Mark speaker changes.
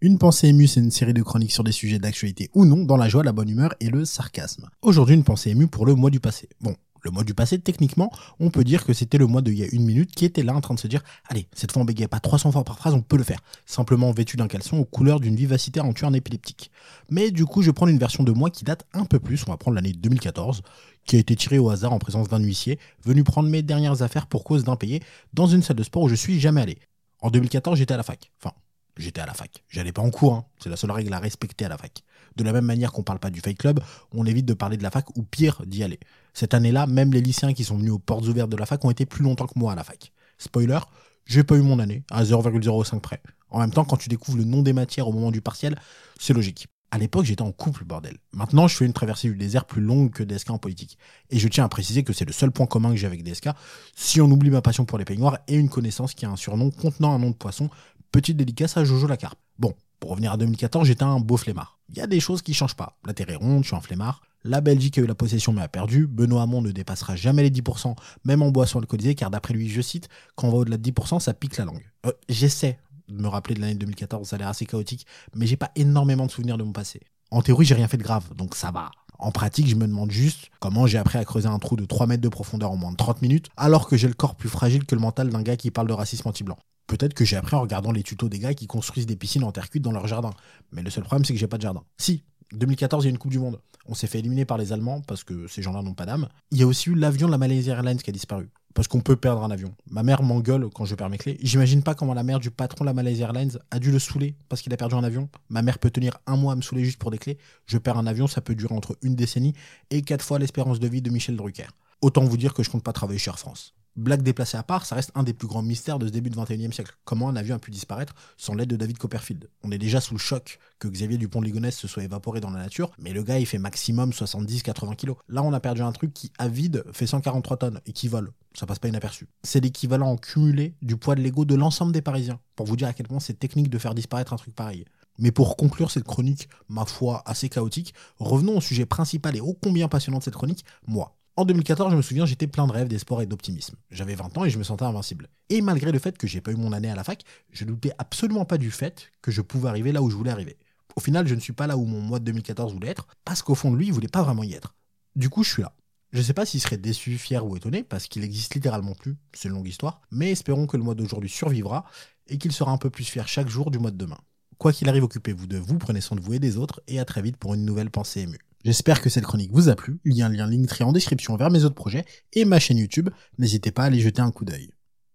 Speaker 1: Une pensée émue, c'est une série de chroniques sur des sujets d'actualité ou non, dans la joie, la bonne humeur et le sarcasme. Aujourd'hui, une pensée émue pour le mois du passé. Bon, le mois du passé, techniquement, on peut dire que c'était le mois de il y a une minute qui était là en train de se dire Allez, cette fois on bégaye pas 300 fois par phrase, on peut le faire. Simplement vêtu d'un caleçon aux couleurs d'une vivacité en tuer un épileptique. Mais du coup, je vais prendre une version de moi qui date un peu plus, on va prendre l'année 2014, qui a été tirée au hasard en présence d'un huissier, venu prendre mes dernières affaires pour cause d'impayé dans une salle de sport où je suis jamais allé. En 2014, j'étais à la fac. Enfin, j'étais à la fac. J'allais pas en cours, hein. c'est la seule règle à respecter à la fac. De la même manière qu'on parle pas du Fight Club, on évite de parler de la fac ou pire d'y aller. Cette année-là, même les lycéens qui sont venus aux portes ouvertes de la fac ont été plus longtemps que moi à la fac. Spoiler, j'ai pas eu mon année, à 0,05 près. En même temps, quand tu découvres le nom des matières au moment du partiel, c'est logique. À l'époque, j'étais en couple, bordel. Maintenant, je fais une traversée du désert plus longue que DSK en politique. Et je tiens à préciser que c'est le seul point commun que j'ai avec DSK, si on oublie ma passion pour les peignoirs et une connaissance qui a un surnom contenant un nom de poisson, petite dédicace à Jojo la carpe. Bon, pour revenir à 2014, j'étais un beau flemmard. Il y a des choses qui changent pas. La terre est ronde, je suis un flemmard. La Belgique a eu la possession mais a perdu. Benoît Hamon ne dépassera jamais les 10%, même en boisson alcoolisée, car d'après lui, je cite, quand on va au-delà de 10%, ça pique la langue. Euh, J'essaie de me rappeler de l'année 2014, ça a l'air assez chaotique, mais j'ai pas énormément de souvenirs de mon passé. En théorie, j'ai rien fait de grave, donc ça va. En pratique, je me demande juste comment j'ai appris à creuser un trou de 3 mètres de profondeur en moins de 30 minutes, alors que j'ai le corps plus fragile que le mental d'un gars qui parle de racisme anti-blanc. Peut-être que j'ai appris en regardant les tutos des gars qui construisent des piscines en terre cuite dans leur jardin. Mais le seul problème, c'est que j'ai pas de jardin. Si, 2014, il y a une Coupe du Monde. On s'est fait éliminer par les Allemands parce que ces gens-là n'ont pas d'âme. Il y a aussi eu l'avion de la Malaysia Airlines qui a disparu. Parce qu'on peut perdre un avion. Ma mère m'engueule quand je perds mes clés. J'imagine pas comment la mère du patron de la Malaysia Airlines a dû le saouler parce qu'il a perdu un avion. Ma mère peut tenir un mois à me saouler juste pour des clés. Je perds un avion, ça peut durer entre une décennie et quatre fois l'espérance de vie de Michel Drucker. Autant vous dire que je compte pas travailler chez Air France. Blague déplacée à part, ça reste un des plus grands mystères de ce début du 21e siècle. Comment un avion a pu disparaître sans l'aide de David Copperfield? On est déjà sous le choc que Xavier Dupont de Ligonnès se soit évaporé dans la nature, mais le gars il fait maximum 70-80 kilos. Là on a perdu un truc qui, à vide, fait 143 tonnes et qui vole. Ça passe pas inaperçu. C'est l'équivalent en cumulé du poids de l'ego de l'ensemble des Parisiens, pour vous dire à quel point c'est technique de faire disparaître un truc pareil. Mais pour conclure cette chronique, ma foi, assez chaotique, revenons au sujet principal et ô combien passionnant de cette chronique, moi. En 2014, je me souviens, j'étais plein de rêves, d'espoir et d'optimisme. J'avais 20 ans et je me sentais invincible. Et malgré le fait que j'ai pas eu mon année à la fac, je doutais absolument pas du fait que je pouvais arriver là où je voulais arriver. Au final, je ne suis pas là où mon mois de 2014 voulait être, parce qu'au fond de lui, il voulait pas vraiment y être. Du coup, je suis là. Je sais pas s'il serait déçu, fier ou étonné, parce qu'il existe littéralement plus, c'est une longue histoire, mais espérons que le mois d'aujourd'hui survivra et qu'il sera un peu plus fier chaque jour du mois de demain. Quoi qu'il arrive, occupez-vous de vous, prenez soin de vous et des autres, et à très vite pour une nouvelle pensée émue. J'espère que cette chronique vous a plu. Il y a un lien Linktree en description vers mes autres projets et ma chaîne YouTube. N'hésitez pas à aller jeter un coup d'œil.